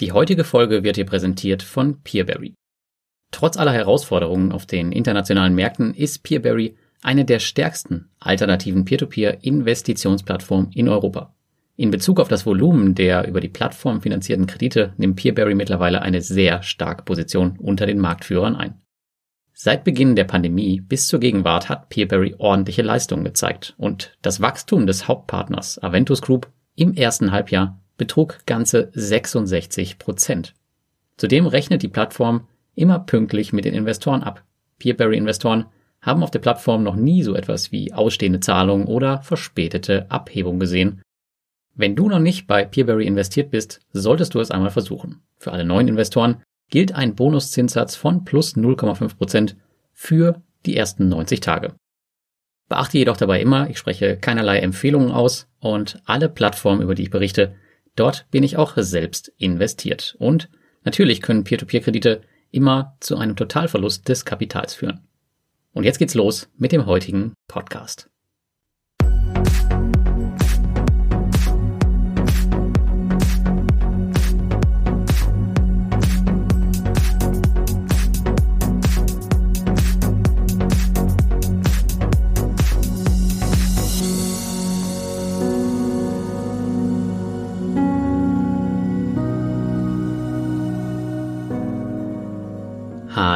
Die heutige Folge wird hier präsentiert von Peerberry. Trotz aller Herausforderungen auf den internationalen Märkten ist Peerberry eine der stärksten alternativen Peer-to-Peer-Investitionsplattformen in Europa. In Bezug auf das Volumen der über die Plattform finanzierten Kredite nimmt Peerberry mittlerweile eine sehr starke Position unter den Marktführern ein. Seit Beginn der Pandemie bis zur Gegenwart hat Peerberry ordentliche Leistungen gezeigt und das Wachstum des Hauptpartners Aventus Group im ersten Halbjahr betrug ganze 66 Prozent. Zudem rechnet die Plattform immer pünktlich mit den Investoren ab. Peerberry-Investoren haben auf der Plattform noch nie so etwas wie ausstehende Zahlungen oder verspätete Abhebung gesehen. Wenn du noch nicht bei Peerberry investiert bist, solltest du es einmal versuchen. Für alle neuen Investoren gilt ein Bonuszinssatz von plus 0,5 Prozent für die ersten 90 Tage. Beachte jedoch dabei immer, ich spreche keinerlei Empfehlungen aus und alle Plattformen, über die ich berichte, Dort bin ich auch selbst investiert. Und natürlich können Peer-to-Peer-Kredite immer zu einem Totalverlust des Kapitals führen. Und jetzt geht's los mit dem heutigen Podcast.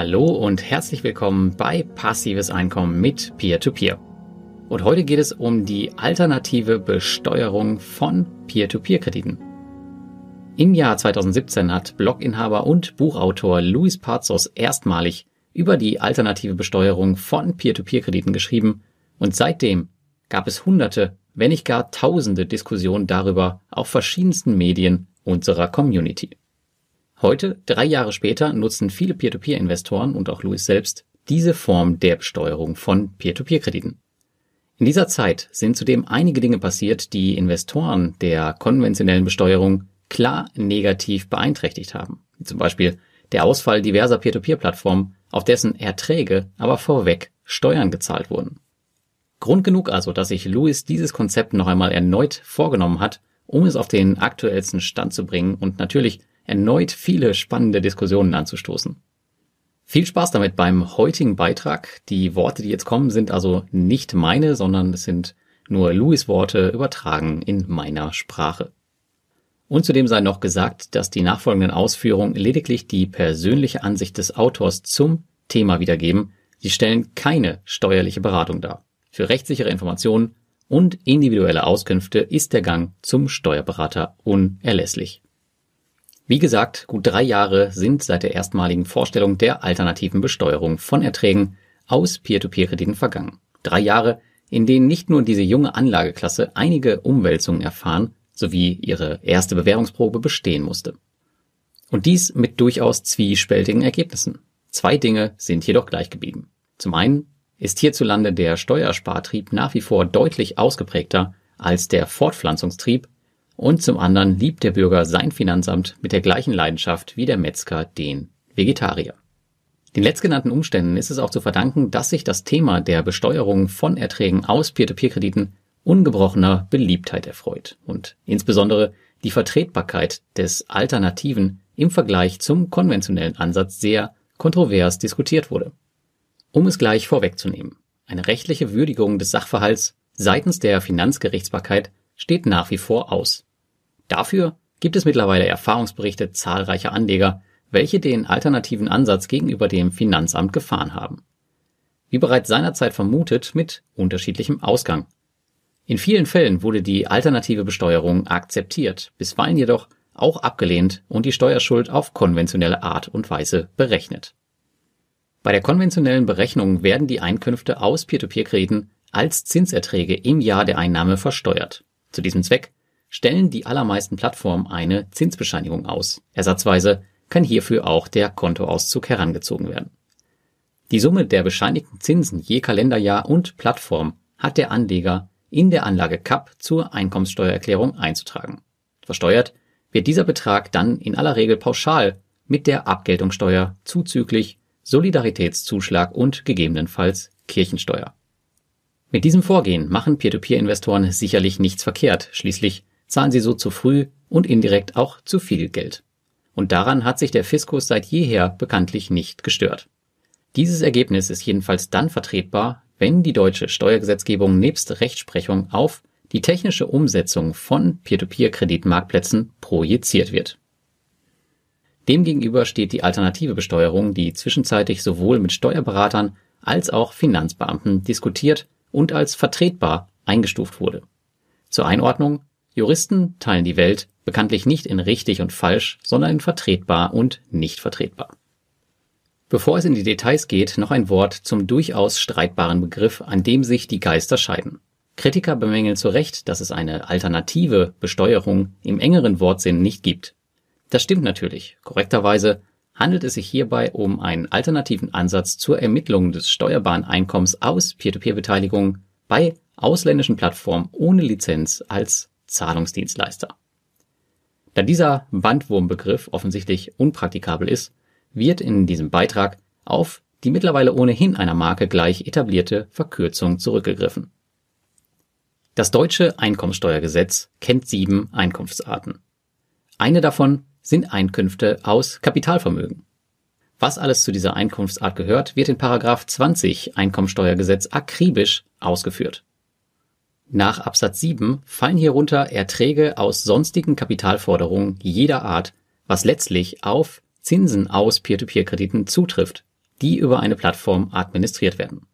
Hallo und herzlich willkommen bei Passives Einkommen mit Peer-to-Peer. -Peer. Und heute geht es um die alternative Besteuerung von Peer-to-Peer-Krediten. Im Jahr 2017 hat Bloginhaber und Buchautor Luis Pazos erstmalig über die alternative Besteuerung von Peer-to-Peer-Krediten geschrieben und seitdem gab es hunderte, wenn nicht gar tausende Diskussionen darüber auf verschiedensten Medien unserer Community. Heute, drei Jahre später, nutzen viele Peer-to-Peer-Investoren und auch Louis selbst diese Form der Besteuerung von Peer-to-Peer-Krediten. In dieser Zeit sind zudem einige Dinge passiert, die Investoren der konventionellen Besteuerung klar negativ beeinträchtigt haben. Wie zum Beispiel der Ausfall diverser Peer-to-Peer-Plattformen, auf dessen Erträge aber vorweg Steuern gezahlt wurden. Grund genug also, dass sich Louis dieses Konzept noch einmal erneut vorgenommen hat, um es auf den aktuellsten Stand zu bringen und natürlich erneut viele spannende Diskussionen anzustoßen. Viel Spaß damit beim heutigen Beitrag. Die Worte, die jetzt kommen, sind also nicht meine, sondern es sind nur Louis Worte übertragen in meiner Sprache. Und zudem sei noch gesagt, dass die nachfolgenden Ausführungen lediglich die persönliche Ansicht des Autors zum Thema wiedergeben. Sie stellen keine steuerliche Beratung dar. Für rechtssichere Informationen und individuelle Auskünfte ist der Gang zum Steuerberater unerlässlich. Wie gesagt, gut drei Jahre sind seit der erstmaligen Vorstellung der alternativen Besteuerung von Erträgen aus Peer-to-Peer-Krediten vergangen. Drei Jahre, in denen nicht nur diese junge Anlageklasse einige Umwälzungen erfahren sowie ihre erste Bewährungsprobe bestehen musste. Und dies mit durchaus zwiespältigen Ergebnissen. Zwei Dinge sind jedoch gleich geblieben. Zum einen ist hierzulande der Steuerspartrieb nach wie vor deutlich ausgeprägter als der Fortpflanzungstrieb und zum anderen liebt der Bürger sein Finanzamt mit der gleichen Leidenschaft wie der Metzger den Vegetarier. Den letztgenannten Umständen ist es auch zu verdanken, dass sich das Thema der Besteuerung von Erträgen aus Peer-to-Peer-Krediten ungebrochener Beliebtheit erfreut und insbesondere die Vertretbarkeit des Alternativen im Vergleich zum konventionellen Ansatz sehr kontrovers diskutiert wurde. Um es gleich vorwegzunehmen, eine rechtliche Würdigung des Sachverhalts seitens der Finanzgerichtsbarkeit steht nach wie vor aus. Dafür gibt es mittlerweile Erfahrungsberichte zahlreicher Anleger, welche den alternativen Ansatz gegenüber dem Finanzamt gefahren haben. Wie bereits seinerzeit vermutet, mit unterschiedlichem Ausgang. In vielen Fällen wurde die alternative Besteuerung akzeptiert, bisweilen jedoch auch abgelehnt und die Steuerschuld auf konventionelle Art und Weise berechnet. Bei der konventionellen Berechnung werden die Einkünfte aus Peer-to-Peer-Krediten als Zinserträge im Jahr der Einnahme versteuert. Zu diesem Zweck stellen die allermeisten Plattformen eine Zinsbescheinigung aus. Ersatzweise kann hierfür auch der Kontoauszug herangezogen werden. Die Summe der bescheinigten Zinsen je Kalenderjahr und Plattform hat der Anleger in der Anlage CAP zur Einkommenssteuererklärung einzutragen. Versteuert wird dieser Betrag dann in aller Regel pauschal mit der Abgeltungssteuer zuzüglich Solidaritätszuschlag und gegebenenfalls Kirchensteuer. Mit diesem Vorgehen machen Peer-to-Peer-Investoren sicherlich nichts verkehrt. Schließlich zahlen sie so zu früh und indirekt auch zu viel Geld. Und daran hat sich der Fiskus seit jeher bekanntlich nicht gestört. Dieses Ergebnis ist jedenfalls dann vertretbar, wenn die deutsche Steuergesetzgebung nebst Rechtsprechung auf die technische Umsetzung von Peer-to-Peer-Kreditmarktplätzen projiziert wird. Demgegenüber steht die alternative Besteuerung, die zwischenzeitlich sowohl mit Steuerberatern als auch Finanzbeamten diskutiert und als vertretbar eingestuft wurde. Zur Einordnung, Juristen teilen die Welt bekanntlich nicht in richtig und falsch, sondern in vertretbar und nicht vertretbar. Bevor es in die Details geht, noch ein Wort zum durchaus streitbaren Begriff, an dem sich die Geister scheiden. Kritiker bemängeln zu Recht, dass es eine alternative Besteuerung im engeren Wortsinn nicht gibt. Das stimmt natürlich. Korrekterweise handelt es sich hierbei um einen alternativen Ansatz zur Ermittlung des steuerbaren Einkommens aus Peer-to-Peer-Beteiligung bei ausländischen Plattformen ohne Lizenz als Zahlungsdienstleister. Da dieser Bandwurmbegriff offensichtlich unpraktikabel ist, wird in diesem Beitrag auf die mittlerweile ohnehin einer Marke gleich etablierte Verkürzung zurückgegriffen. Das deutsche Einkommensteuergesetz kennt sieben Einkunftsarten. Eine davon sind Einkünfte aus Kapitalvermögen. Was alles zu dieser Einkunftsart gehört, wird in Paragraph 20 Einkommensteuergesetz akribisch ausgeführt. Nach Absatz 7 fallen hierunter Erträge aus sonstigen Kapitalforderungen jeder Art, was letztlich auf Zinsen aus Peer-to-Peer-Krediten zutrifft, die über eine Plattform administriert werden.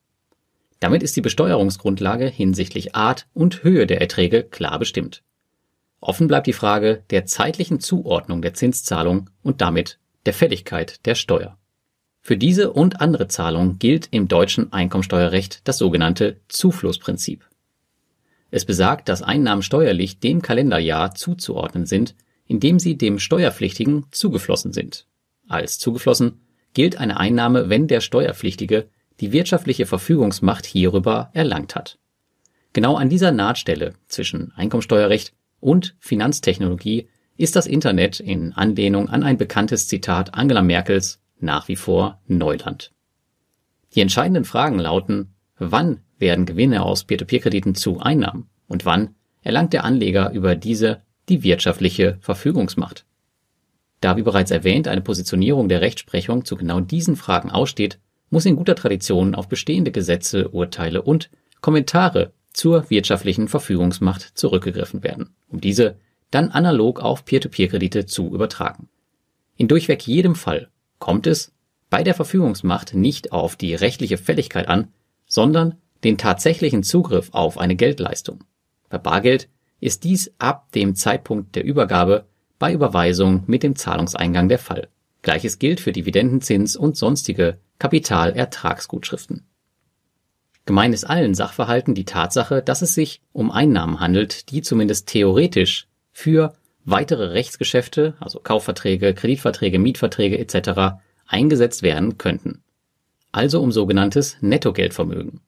Damit ist die Besteuerungsgrundlage hinsichtlich Art und Höhe der Erträge klar bestimmt. Offen bleibt die Frage der zeitlichen Zuordnung der Zinszahlung und damit der Fälligkeit der Steuer. Für diese und andere Zahlungen gilt im deutschen Einkommensteuerrecht das sogenannte Zuflussprinzip. Es besagt, dass Einnahmen steuerlich dem Kalenderjahr zuzuordnen sind, in dem sie dem Steuerpflichtigen zugeflossen sind als zugeflossen gilt eine Einnahme, wenn der Steuerpflichtige die wirtschaftliche Verfügungsmacht hierüber erlangt hat. Genau an dieser Nahtstelle zwischen Einkommensteuerrecht und Finanztechnologie ist das Internet in Anlehnung an ein bekanntes Zitat Angela Merkels nach wie vor Neuland. Die entscheidenden Fragen lauten, wann werden Gewinne aus Peer-to-Peer-Krediten zu Einnahmen und wann erlangt der Anleger über diese die wirtschaftliche Verfügungsmacht. Da wie bereits erwähnt eine Positionierung der Rechtsprechung zu genau diesen Fragen aussteht, muss in guter Tradition auf bestehende Gesetze, Urteile und Kommentare zur wirtschaftlichen Verfügungsmacht zurückgegriffen werden, um diese dann analog auf Peer-to-Peer-Kredite zu übertragen. In durchweg jedem Fall kommt es bei der Verfügungsmacht nicht auf die rechtliche Fälligkeit an, sondern den tatsächlichen Zugriff auf eine Geldleistung. Bei Bargeld ist dies ab dem Zeitpunkt der Übergabe bei Überweisung mit dem Zahlungseingang der Fall. Gleiches gilt für Dividendenzins und sonstige Kapitalertragsgutschriften. Gemein ist allen Sachverhalten die Tatsache, dass es sich um Einnahmen handelt, die zumindest theoretisch für weitere Rechtsgeschäfte, also Kaufverträge, Kreditverträge, Mietverträge etc. eingesetzt werden könnten. Also um sogenanntes Nettogeldvermögen.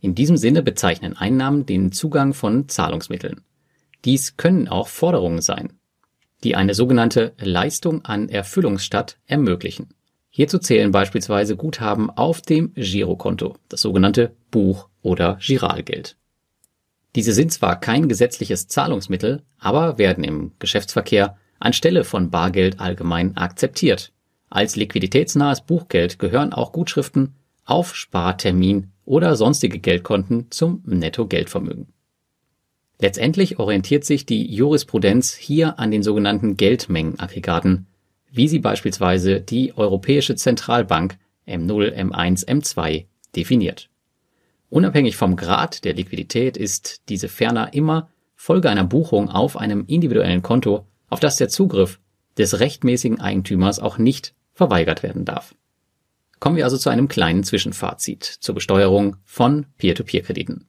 In diesem Sinne bezeichnen Einnahmen den Zugang von Zahlungsmitteln. Dies können auch Forderungen sein, die eine sogenannte Leistung an Erfüllungsstadt ermöglichen. Hierzu zählen beispielsweise Guthaben auf dem Girokonto, das sogenannte Buch- oder Giralgeld. Diese sind zwar kein gesetzliches Zahlungsmittel, aber werden im Geschäftsverkehr anstelle von Bargeld allgemein akzeptiert. Als liquiditätsnahes Buchgeld gehören auch Gutschriften auf Spartermin oder sonstige Geldkonten zum Nettogeldvermögen. Letztendlich orientiert sich die Jurisprudenz hier an den sogenannten Geldmengenaggregaten, wie sie beispielsweise die Europäische Zentralbank M0, M1, M2 definiert. Unabhängig vom Grad der Liquidität ist diese ferner immer Folge einer Buchung auf einem individuellen Konto, auf das der Zugriff des rechtmäßigen Eigentümers auch nicht verweigert werden darf. Kommen wir also zu einem kleinen Zwischenfazit zur Besteuerung von Peer-to-Peer-Krediten.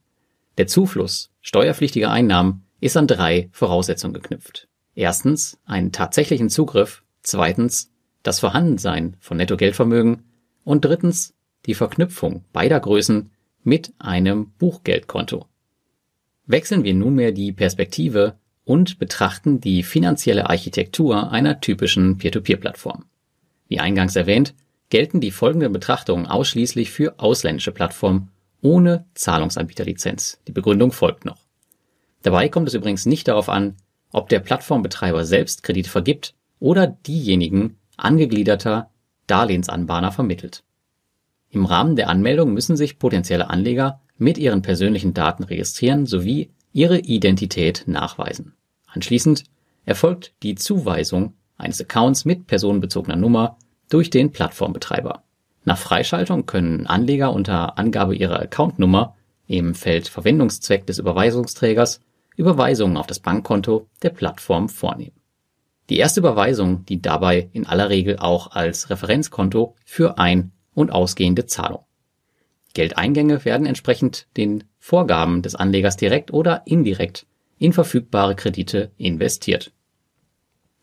Der Zufluss steuerpflichtiger Einnahmen ist an drei Voraussetzungen geknüpft. Erstens einen tatsächlichen Zugriff, zweitens das Vorhandensein von Nettogeldvermögen und drittens die Verknüpfung beider Größen mit einem Buchgeldkonto. Wechseln wir nunmehr die Perspektive und betrachten die finanzielle Architektur einer typischen Peer-to-Peer-Plattform. Wie eingangs erwähnt, gelten die folgenden Betrachtungen ausschließlich für ausländische Plattformen ohne Zahlungsanbieterlizenz. Die Begründung folgt noch. Dabei kommt es übrigens nicht darauf an, ob der Plattformbetreiber selbst Kredite vergibt oder diejenigen angegliederter Darlehensanbahner vermittelt. Im Rahmen der Anmeldung müssen sich potenzielle Anleger mit ihren persönlichen Daten registrieren sowie ihre Identität nachweisen. Anschließend erfolgt die Zuweisung eines Accounts mit personenbezogener Nummer durch den Plattformbetreiber. Nach Freischaltung können Anleger unter Angabe ihrer Accountnummer im Feld Verwendungszweck des Überweisungsträgers Überweisungen auf das Bankkonto der Plattform vornehmen. Die erste Überweisung dient dabei in aller Regel auch als Referenzkonto für ein- und ausgehende Zahlung. Geldeingänge werden entsprechend den Vorgaben des Anlegers direkt oder indirekt in verfügbare Kredite investiert.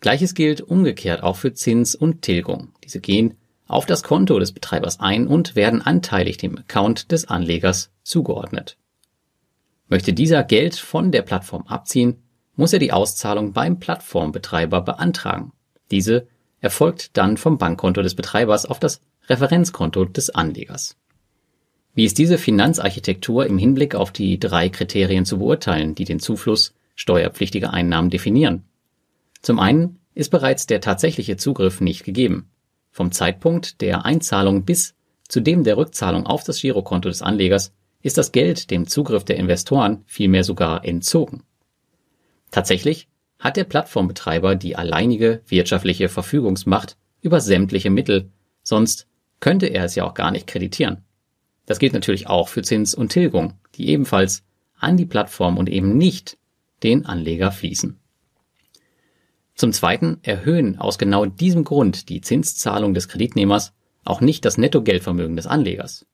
Gleiches gilt umgekehrt auch für Zins und Tilgung. Diese gehen auf das Konto des Betreibers ein und werden anteilig dem Account des Anlegers zugeordnet. Möchte dieser Geld von der Plattform abziehen, muss er die Auszahlung beim Plattformbetreiber beantragen. Diese erfolgt dann vom Bankkonto des Betreibers auf das Referenzkonto des Anlegers. Wie ist diese Finanzarchitektur im Hinblick auf die drei Kriterien zu beurteilen, die den Zufluss steuerpflichtiger Einnahmen definieren? Zum einen ist bereits der tatsächliche Zugriff nicht gegeben. Vom Zeitpunkt der Einzahlung bis zu dem der Rückzahlung auf das Girokonto des Anlegers ist das Geld dem Zugriff der Investoren vielmehr sogar entzogen. Tatsächlich hat der Plattformbetreiber die alleinige wirtschaftliche Verfügungsmacht über sämtliche Mittel, sonst könnte er es ja auch gar nicht kreditieren. Das gilt natürlich auch für Zins und Tilgung, die ebenfalls an die Plattform und eben nicht den Anleger fließen. Zum Zweiten erhöhen aus genau diesem Grund die Zinszahlung des Kreditnehmers auch nicht das Nettogeldvermögen des Anlegers.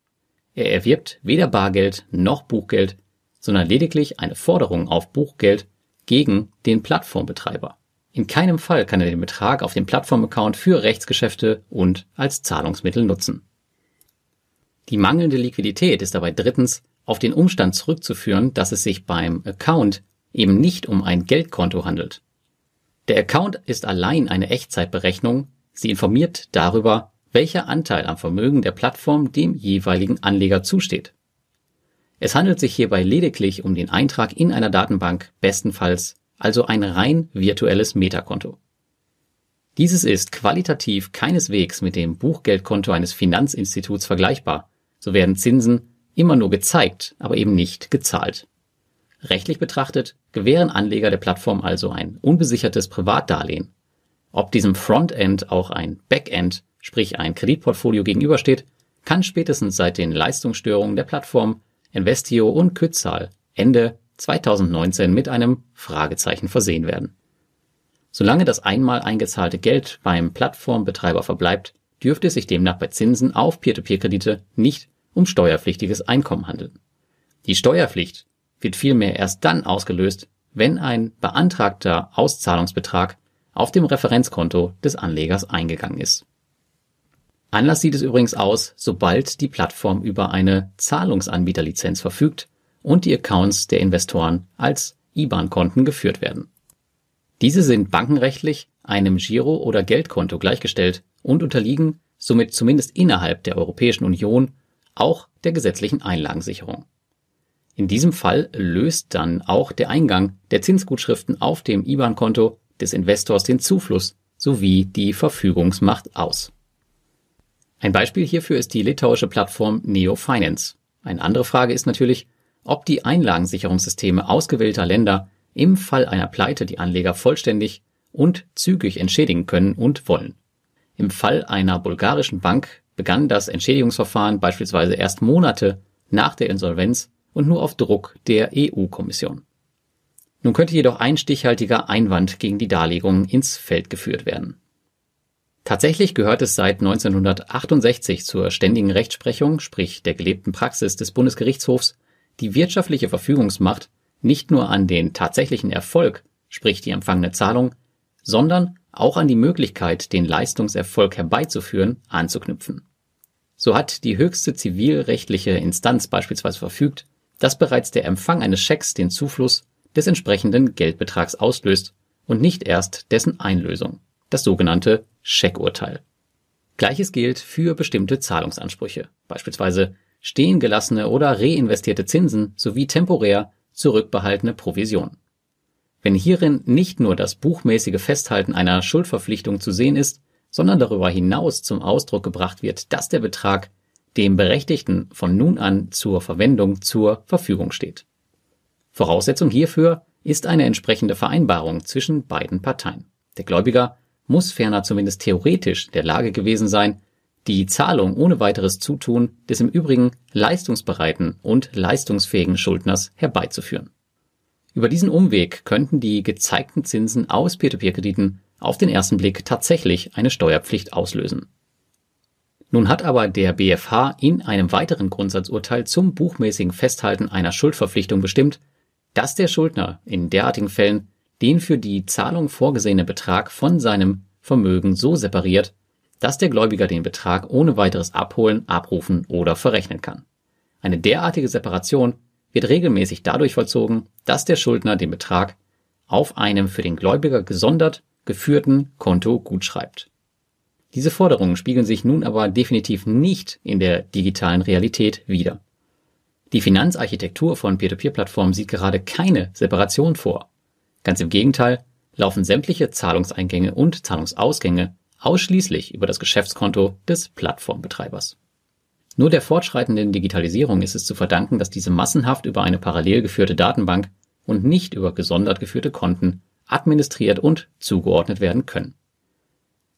Er erwirbt weder Bargeld noch Buchgeld, sondern lediglich eine Forderung auf Buchgeld gegen den Plattformbetreiber. In keinem Fall kann er den Betrag auf dem Plattformaccount für Rechtsgeschäfte und als Zahlungsmittel nutzen. Die mangelnde Liquidität ist dabei drittens auf den Umstand zurückzuführen, dass es sich beim Account eben nicht um ein Geldkonto handelt. Der Account ist allein eine Echtzeitberechnung, sie informiert darüber, welcher Anteil am Vermögen der Plattform dem jeweiligen Anleger zusteht. Es handelt sich hierbei lediglich um den Eintrag in einer Datenbank, bestenfalls also ein rein virtuelles Metakonto. Dieses ist qualitativ keineswegs mit dem Buchgeldkonto eines Finanzinstituts vergleichbar, so werden Zinsen immer nur gezeigt, aber eben nicht gezahlt. Rechtlich betrachtet gewähren Anleger der Plattform also ein unbesichertes Privatdarlehen. Ob diesem Frontend auch ein Backend, sprich ein Kreditportfolio gegenübersteht, kann spätestens seit den Leistungsstörungen der Plattform Investio und Kützal Ende 2019 mit einem Fragezeichen versehen werden. Solange das einmal eingezahlte Geld beim Plattformbetreiber verbleibt, dürfte es sich demnach bei Zinsen auf Peer-to-Peer-Kredite nicht um steuerpflichtiges Einkommen handeln. Die Steuerpflicht wird vielmehr erst dann ausgelöst, wenn ein beantragter Auszahlungsbetrag auf dem Referenzkonto des Anlegers eingegangen ist. Anders sieht es übrigens aus, sobald die Plattform über eine Zahlungsanbieterlizenz verfügt und die Accounts der Investoren als IBAN-Konten geführt werden. Diese sind bankenrechtlich einem Giro- oder Geldkonto gleichgestellt und unterliegen somit zumindest innerhalb der Europäischen Union auch der gesetzlichen Einlagensicherung. In diesem Fall löst dann auch der Eingang der Zinsgutschriften auf dem IBAN-Konto des Investors den Zufluss sowie die Verfügungsmacht aus. Ein Beispiel hierfür ist die litauische Plattform Neo Finance. Eine andere Frage ist natürlich, ob die Einlagensicherungssysteme ausgewählter Länder im Fall einer Pleite die Anleger vollständig und zügig entschädigen können und wollen. Im Fall einer bulgarischen Bank begann das Entschädigungsverfahren beispielsweise erst Monate nach der Insolvenz und nur auf Druck der EU-Kommission. Nun könnte jedoch ein stichhaltiger Einwand gegen die Darlegung ins Feld geführt werden. Tatsächlich gehört es seit 1968 zur ständigen Rechtsprechung, sprich der gelebten Praxis des Bundesgerichtshofs, die wirtschaftliche Verfügungsmacht nicht nur an den tatsächlichen Erfolg, sprich die empfangene Zahlung, sondern auch an die Möglichkeit, den Leistungserfolg herbeizuführen, anzuknüpfen. So hat die höchste zivilrechtliche Instanz beispielsweise verfügt, dass bereits der Empfang eines Schecks den Zufluss des entsprechenden Geldbetrags auslöst und nicht erst dessen Einlösung das sogenannte Scheckurteil. Gleiches gilt für bestimmte Zahlungsansprüche, beispielsweise stehen gelassene oder reinvestierte Zinsen sowie temporär zurückbehaltene Provision. wenn hierin nicht nur das buchmäßige Festhalten einer Schuldverpflichtung zu sehen ist, sondern darüber hinaus zum Ausdruck gebracht wird, dass der Betrag dem Berechtigten von nun an zur Verwendung zur Verfügung steht. Voraussetzung hierfür ist eine entsprechende Vereinbarung zwischen beiden Parteien. Der Gläubiger muss ferner zumindest theoretisch der Lage gewesen sein, die Zahlung ohne weiteres Zutun des im Übrigen leistungsbereiten und leistungsfähigen Schuldners herbeizuführen. Über diesen Umweg könnten die gezeigten Zinsen aus Peer-to-Peer-Krediten auf den ersten Blick tatsächlich eine Steuerpflicht auslösen. Nun hat aber der BfH in einem weiteren Grundsatzurteil zum buchmäßigen Festhalten einer Schuldverpflichtung bestimmt, dass der Schuldner in derartigen Fällen den für die Zahlung vorgesehene Betrag von seinem Vermögen so separiert, dass der Gläubiger den Betrag ohne weiteres abholen, abrufen oder verrechnen kann. Eine derartige Separation wird regelmäßig dadurch vollzogen, dass der Schuldner den Betrag auf einem für den Gläubiger gesondert geführten Konto gutschreibt. Diese Forderungen spiegeln sich nun aber definitiv nicht in der digitalen Realität wider. Die Finanzarchitektur von Peer-to-Peer-Plattformen sieht gerade keine Separation vor. Ganz im Gegenteil laufen sämtliche Zahlungseingänge und Zahlungsausgänge ausschließlich über das Geschäftskonto des Plattformbetreibers. Nur der fortschreitenden Digitalisierung ist es zu verdanken, dass diese massenhaft über eine parallel geführte Datenbank und nicht über gesondert geführte Konten administriert und zugeordnet werden können.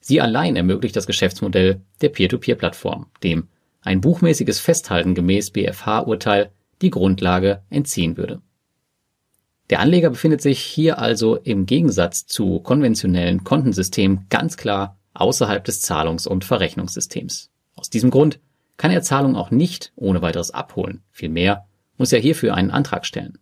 Sie allein ermöglicht das Geschäftsmodell der Peer-to-Peer-Plattform, dem ein buchmäßiges Festhalten gemäß BfH-Urteil die Grundlage entziehen würde. Der Anleger befindet sich hier also im Gegensatz zu konventionellen Kontensystemen ganz klar außerhalb des Zahlungs- und Verrechnungssystems. Aus diesem Grund kann er Zahlungen auch nicht ohne weiteres abholen. Vielmehr muss er hierfür einen Antrag stellen.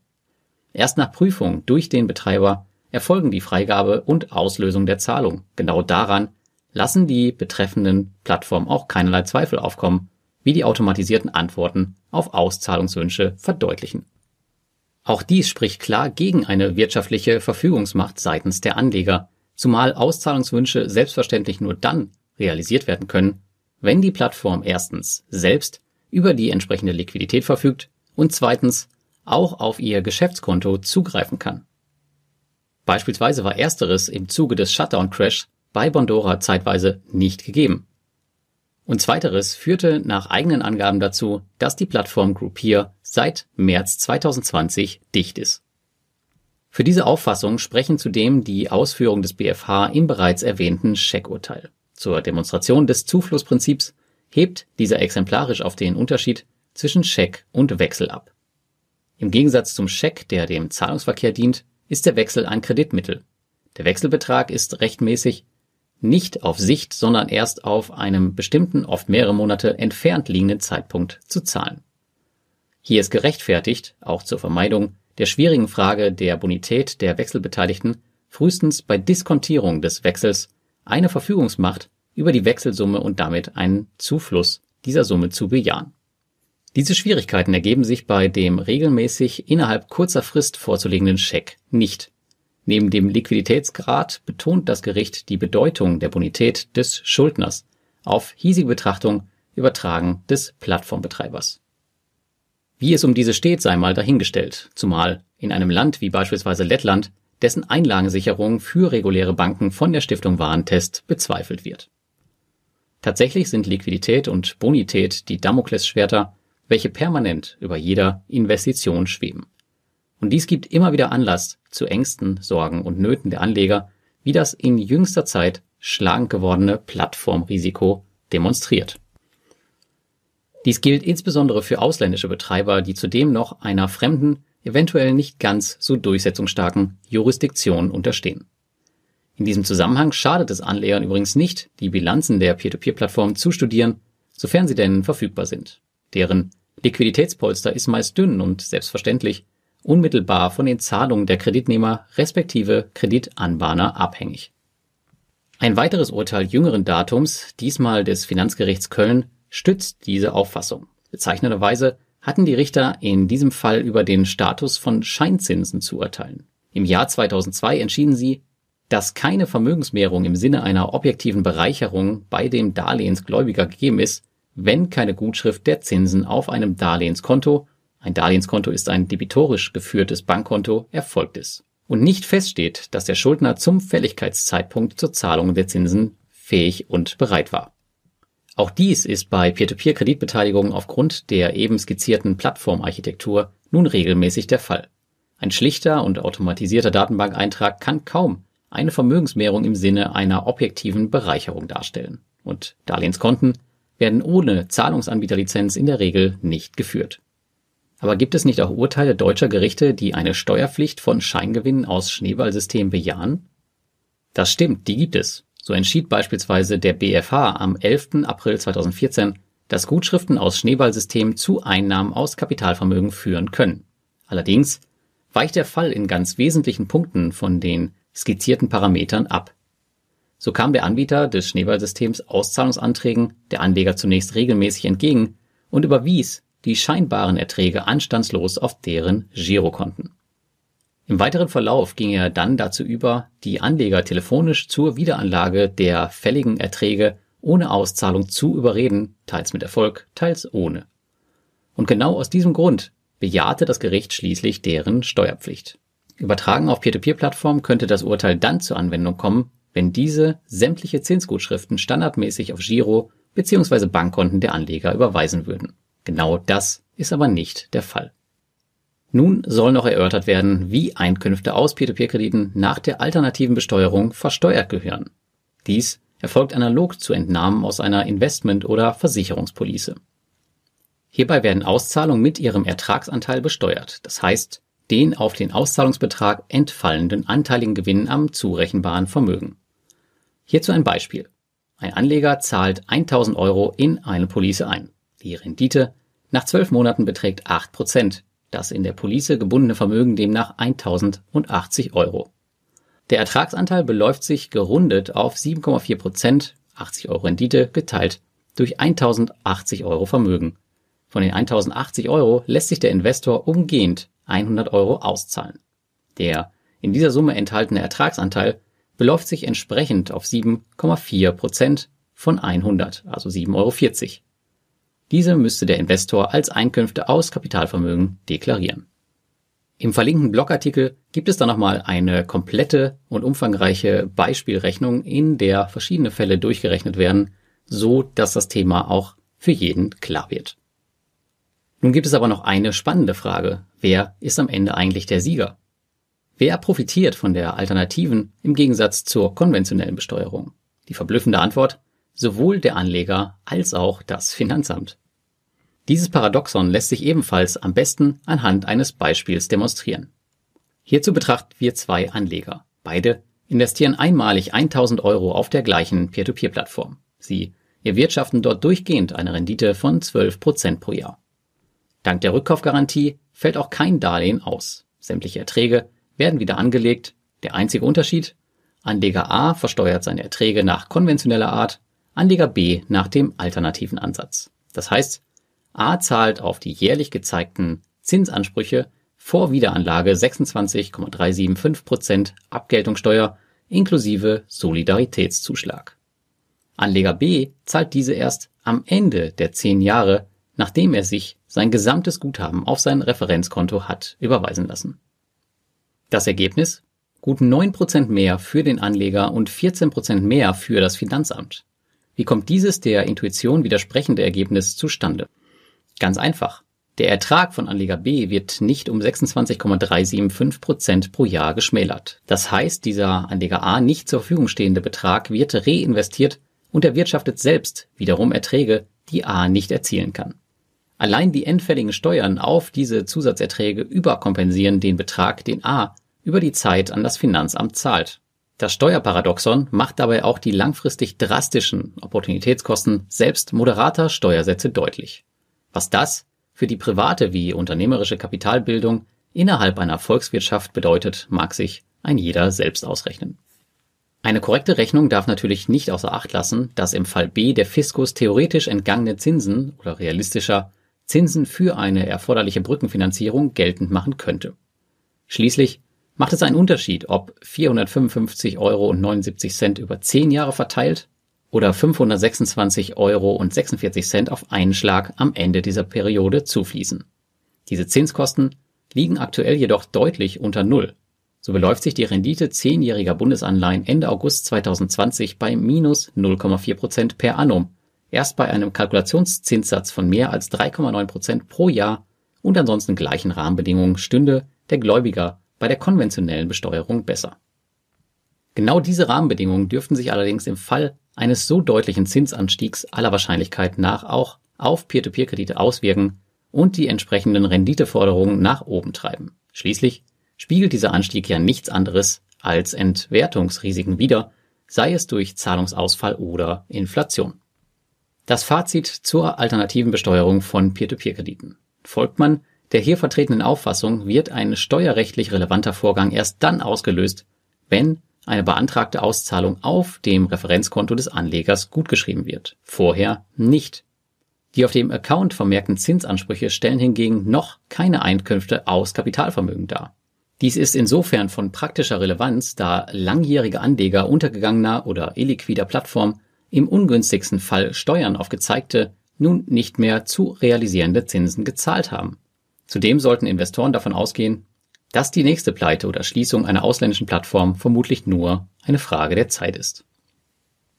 Erst nach Prüfung durch den Betreiber erfolgen die Freigabe und Auslösung der Zahlung. Genau daran lassen die betreffenden Plattformen auch keinerlei Zweifel aufkommen, wie die automatisierten Antworten auf Auszahlungswünsche verdeutlichen. Auch dies spricht klar gegen eine wirtschaftliche Verfügungsmacht seitens der Anleger, zumal Auszahlungswünsche selbstverständlich nur dann realisiert werden können, wenn die Plattform erstens selbst über die entsprechende Liquidität verfügt und zweitens auch auf ihr Geschäftskonto zugreifen kann. Beispielsweise war ersteres im Zuge des Shutdown-Crash bei Bondora zeitweise nicht gegeben. Und zweiteres führte nach eigenen Angaben dazu, dass die Plattform Groupier seit März 2020 dicht ist. Für diese Auffassung sprechen zudem die Ausführungen des BfH im bereits erwähnten Scheckurteil. Zur Demonstration des Zuflussprinzips hebt dieser exemplarisch auf den Unterschied zwischen Scheck und Wechsel ab. Im Gegensatz zum Scheck, der dem Zahlungsverkehr dient, ist der Wechsel ein Kreditmittel. Der Wechselbetrag ist rechtmäßig nicht auf Sicht, sondern erst auf einem bestimmten, oft mehrere Monate entfernt liegenden Zeitpunkt zu zahlen. Hier ist gerechtfertigt, auch zur Vermeidung der schwierigen Frage der Bonität der Wechselbeteiligten, frühestens bei Diskontierung des Wechsels eine Verfügungsmacht über die Wechselsumme und damit einen Zufluss dieser Summe zu bejahen. Diese Schwierigkeiten ergeben sich bei dem regelmäßig innerhalb kurzer Frist vorzulegenden Scheck nicht. Neben dem Liquiditätsgrad betont das Gericht die Bedeutung der Bonität des Schuldners auf hiesige Betrachtung übertragen des Plattformbetreibers. Wie es um diese steht, sei mal dahingestellt, zumal in einem Land wie beispielsweise Lettland, dessen Einlagensicherung für reguläre Banken von der Stiftung Warentest bezweifelt wird. Tatsächlich sind Liquidität und Bonität die Damoklesschwerter, welche permanent über jeder Investition schweben. Und dies gibt immer wieder Anlass zu Ängsten, Sorgen und Nöten der Anleger, wie das in jüngster Zeit schlank gewordene Plattformrisiko demonstriert. Dies gilt insbesondere für ausländische Betreiber, die zudem noch einer fremden, eventuell nicht ganz so durchsetzungsstarken Jurisdiktion unterstehen. In diesem Zusammenhang schadet es Anlegern übrigens nicht, die Bilanzen der Peer-to-Peer-Plattformen zu studieren, sofern sie denn verfügbar sind. Deren Liquiditätspolster ist meist dünn und selbstverständlich unmittelbar von den Zahlungen der Kreditnehmer respektive Kreditanbahner abhängig. Ein weiteres Urteil jüngeren Datums, diesmal des Finanzgerichts Köln, stützt diese Auffassung. Bezeichnenderweise hatten die Richter in diesem Fall über den Status von Scheinzinsen zu urteilen. Im Jahr 2002 entschieden sie, dass keine Vermögensmehrung im Sinne einer objektiven Bereicherung bei dem Darlehensgläubiger gegeben ist, wenn keine Gutschrift der Zinsen auf einem Darlehenskonto ein Darlehenskonto ist ein debitorisch geführtes Bankkonto, erfolgt ist. und nicht feststeht, dass der Schuldner zum Fälligkeitszeitpunkt zur Zahlung der Zinsen fähig und bereit war. Auch dies ist bei Peer-to-Peer-Kreditbeteiligungen aufgrund der eben skizzierten Plattformarchitektur nun regelmäßig der Fall. Ein schlichter und automatisierter Datenbankeintrag kann kaum eine Vermögensmehrung im Sinne einer objektiven Bereicherung darstellen. Und Darlehenskonten werden ohne Zahlungsanbieterlizenz in der Regel nicht geführt. Aber gibt es nicht auch Urteile deutscher Gerichte, die eine Steuerpflicht von Scheingewinnen aus Schneeballsystemen bejahen? Das stimmt, die gibt es. So entschied beispielsweise der BFH am 11. April 2014, dass Gutschriften aus Schneeballsystemen zu Einnahmen aus Kapitalvermögen führen können. Allerdings weicht der Fall in ganz wesentlichen Punkten von den skizzierten Parametern ab. So kam der Anbieter des Schneeballsystems Auszahlungsanträgen der Anleger zunächst regelmäßig entgegen und überwies die scheinbaren Erträge anstandslos auf deren Girokonten. Im weiteren Verlauf ging er dann dazu über, die Anleger telefonisch zur Wiederanlage der fälligen Erträge ohne Auszahlung zu überreden, teils mit Erfolg, teils ohne. Und genau aus diesem Grund bejahte das Gericht schließlich deren Steuerpflicht. Übertragen auf Peer-to-Peer-Plattformen könnte das Urteil dann zur Anwendung kommen, wenn diese sämtliche Zinsgutschriften standardmäßig auf Giro bzw. Bankkonten der Anleger überweisen würden. Genau das ist aber nicht der Fall. Nun soll noch erörtert werden, wie Einkünfte aus Peer-to-Peer-Krediten nach der alternativen Besteuerung versteuert gehören. Dies erfolgt analog zu Entnahmen aus einer Investment- oder Versicherungspolice. Hierbei werden Auszahlungen mit ihrem Ertragsanteil besteuert, das heißt den auf den Auszahlungsbetrag entfallenden anteiligen Gewinn am zurechenbaren Vermögen. Hierzu ein Beispiel. Ein Anleger zahlt 1000 Euro in eine Police ein. Die Rendite nach zwölf Monaten beträgt 8%, das in der Police gebundene Vermögen demnach 1080 Euro. Der Ertragsanteil beläuft sich gerundet auf 7,4 Prozent, 80 Euro Rendite geteilt durch 1080 Euro Vermögen. Von den 1080 Euro lässt sich der Investor umgehend 100 Euro auszahlen. Der in dieser Summe enthaltene Ertragsanteil beläuft sich entsprechend auf 7,4 Prozent von 100, also 7,40 Euro. Diese müsste der Investor als Einkünfte aus Kapitalvermögen deklarieren. Im verlinkten Blogartikel gibt es dann nochmal eine komplette und umfangreiche Beispielrechnung, in der verschiedene Fälle durchgerechnet werden, so dass das Thema auch für jeden klar wird. Nun gibt es aber noch eine spannende Frage. Wer ist am Ende eigentlich der Sieger? Wer profitiert von der Alternativen im Gegensatz zur konventionellen Besteuerung? Die verblüffende Antwort, sowohl der Anleger als auch das Finanzamt. Dieses Paradoxon lässt sich ebenfalls am besten anhand eines Beispiels demonstrieren. Hierzu betrachten wir zwei Anleger. Beide investieren einmalig 1000 Euro auf der gleichen Peer-to-Peer-Plattform. Sie erwirtschaften dort durchgehend eine Rendite von 12 Prozent pro Jahr. Dank der Rückkaufgarantie fällt auch kein Darlehen aus. Sämtliche Erträge werden wieder angelegt. Der einzige Unterschied? Anleger A versteuert seine Erträge nach konventioneller Art, Anleger B nach dem alternativen Ansatz. Das heißt, A zahlt auf die jährlich gezeigten Zinsansprüche vor Wiederanlage 26,375% Abgeltungssteuer inklusive Solidaritätszuschlag. Anleger B zahlt diese erst am Ende der zehn Jahre, nachdem er sich sein gesamtes Guthaben auf sein Referenzkonto hat überweisen lassen. Das Ergebnis? Gut 9% mehr für den Anleger und 14% mehr für das Finanzamt. Wie kommt dieses der Intuition widersprechende Ergebnis zustande? Ganz einfach. Der Ertrag von Anleger B wird nicht um 26,375 Prozent pro Jahr geschmälert. Das heißt, dieser Anleger A nicht zur Verfügung stehende Betrag wird reinvestiert und erwirtschaftet selbst wiederum Erträge, die A nicht erzielen kann. Allein die endfälligen Steuern auf diese Zusatzerträge überkompensieren den Betrag, den A über die Zeit an das Finanzamt zahlt. Das Steuerparadoxon macht dabei auch die langfristig drastischen Opportunitätskosten selbst moderater Steuersätze deutlich. Was das für die private wie unternehmerische Kapitalbildung innerhalb einer Volkswirtschaft bedeutet, mag sich ein jeder selbst ausrechnen. Eine korrekte Rechnung darf natürlich nicht außer Acht lassen, dass im Fall B der Fiskus theoretisch entgangene Zinsen oder realistischer Zinsen für eine erforderliche Brückenfinanzierung geltend machen könnte. Schließlich macht es einen Unterschied, ob 455,79 Euro über 10 Jahre verteilt oder 526 Euro und 46 Cent auf einen Schlag am Ende dieser Periode zufließen. Diese Zinskosten liegen aktuell jedoch deutlich unter Null. So beläuft sich die Rendite zehnjähriger Bundesanleihen Ende August 2020 bei minus 0,4 Prozent per annum. Erst bei einem Kalkulationszinssatz von mehr als 3,9 Prozent pro Jahr und ansonsten gleichen Rahmenbedingungen stünde der Gläubiger bei der konventionellen Besteuerung besser. Genau diese Rahmenbedingungen dürften sich allerdings im Fall eines so deutlichen Zinsanstiegs aller Wahrscheinlichkeit nach auch auf Peer-to-Peer-Kredite auswirken und die entsprechenden Renditeforderungen nach oben treiben. Schließlich spiegelt dieser Anstieg ja nichts anderes als Entwertungsrisiken wider, sei es durch Zahlungsausfall oder Inflation. Das Fazit zur alternativen Besteuerung von Peer-to-Peer-Krediten. Folgt man der hier vertretenen Auffassung, wird ein steuerrechtlich relevanter Vorgang erst dann ausgelöst, wenn eine beantragte Auszahlung auf dem Referenzkonto des Anlegers gutgeschrieben wird. Vorher nicht. Die auf dem Account vermerkten Zinsansprüche stellen hingegen noch keine Einkünfte aus Kapitalvermögen dar. Dies ist insofern von praktischer Relevanz, da langjährige Anleger untergegangener oder illiquider Plattformen im ungünstigsten Fall Steuern auf gezeigte, nun nicht mehr zu realisierende Zinsen gezahlt haben. Zudem sollten Investoren davon ausgehen, dass die nächste Pleite oder Schließung einer ausländischen Plattform vermutlich nur eine Frage der Zeit ist.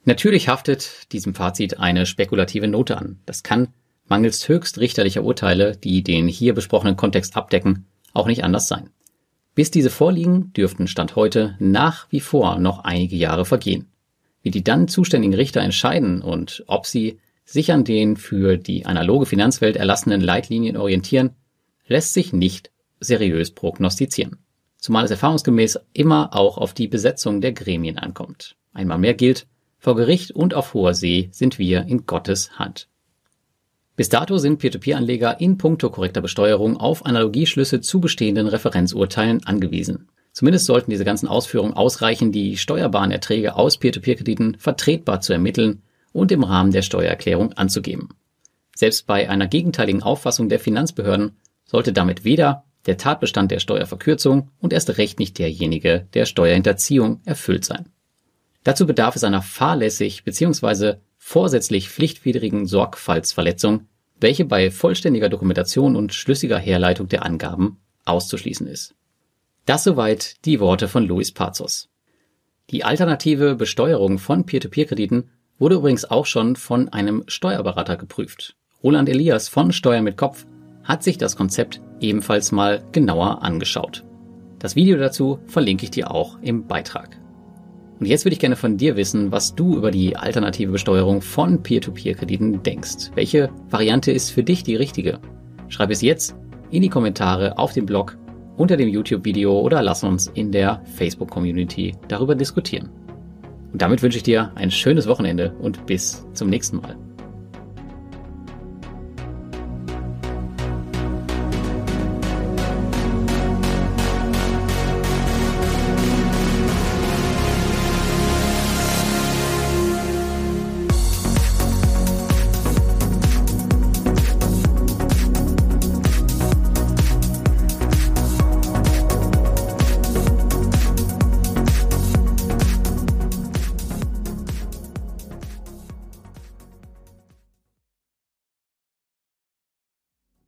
Natürlich haftet diesem Fazit eine spekulative Note an. Das kann mangels höchst richterlicher Urteile, die den hier besprochenen Kontext abdecken, auch nicht anders sein. Bis diese vorliegen, dürften Stand heute nach wie vor noch einige Jahre vergehen. Wie die dann zuständigen Richter entscheiden und ob sie sich an den für die analoge Finanzwelt erlassenen Leitlinien orientieren, lässt sich nicht seriös prognostizieren. Zumal es erfahrungsgemäß immer auch auf die Besetzung der Gremien ankommt. Einmal mehr gilt, vor Gericht und auf hoher See sind wir in Gottes Hand. Bis dato sind Peer-to-Peer-Anleger in puncto korrekter Besteuerung auf Analogieschlüsse zu bestehenden Referenzurteilen angewiesen. Zumindest sollten diese ganzen Ausführungen ausreichen, die steuerbaren Erträge aus Peer-to-Peer-Krediten vertretbar zu ermitteln und im Rahmen der Steuererklärung anzugeben. Selbst bei einer gegenteiligen Auffassung der Finanzbehörden sollte damit weder der Tatbestand der Steuerverkürzung und erst recht nicht derjenige der Steuerhinterziehung erfüllt sein. Dazu bedarf es einer fahrlässig bzw vorsätzlich pflichtwidrigen Sorgfaltsverletzung, welche bei vollständiger Dokumentation und schlüssiger Herleitung der Angaben auszuschließen ist. Das soweit die Worte von Luis Pazos. Die alternative Besteuerung von Peer-to-Peer-Krediten wurde übrigens auch schon von einem Steuerberater geprüft. Roland Elias von Steuern mit Kopf hat sich das Konzept ebenfalls mal genauer angeschaut. Das Video dazu verlinke ich dir auch im Beitrag. Und jetzt würde ich gerne von dir wissen, was du über die alternative Besteuerung von Peer-to-Peer-Krediten denkst. Welche Variante ist für dich die richtige? Schreib es jetzt in die Kommentare auf dem Blog, unter dem YouTube-Video oder lass uns in der Facebook-Community darüber diskutieren. Und damit wünsche ich dir ein schönes Wochenende und bis zum nächsten Mal.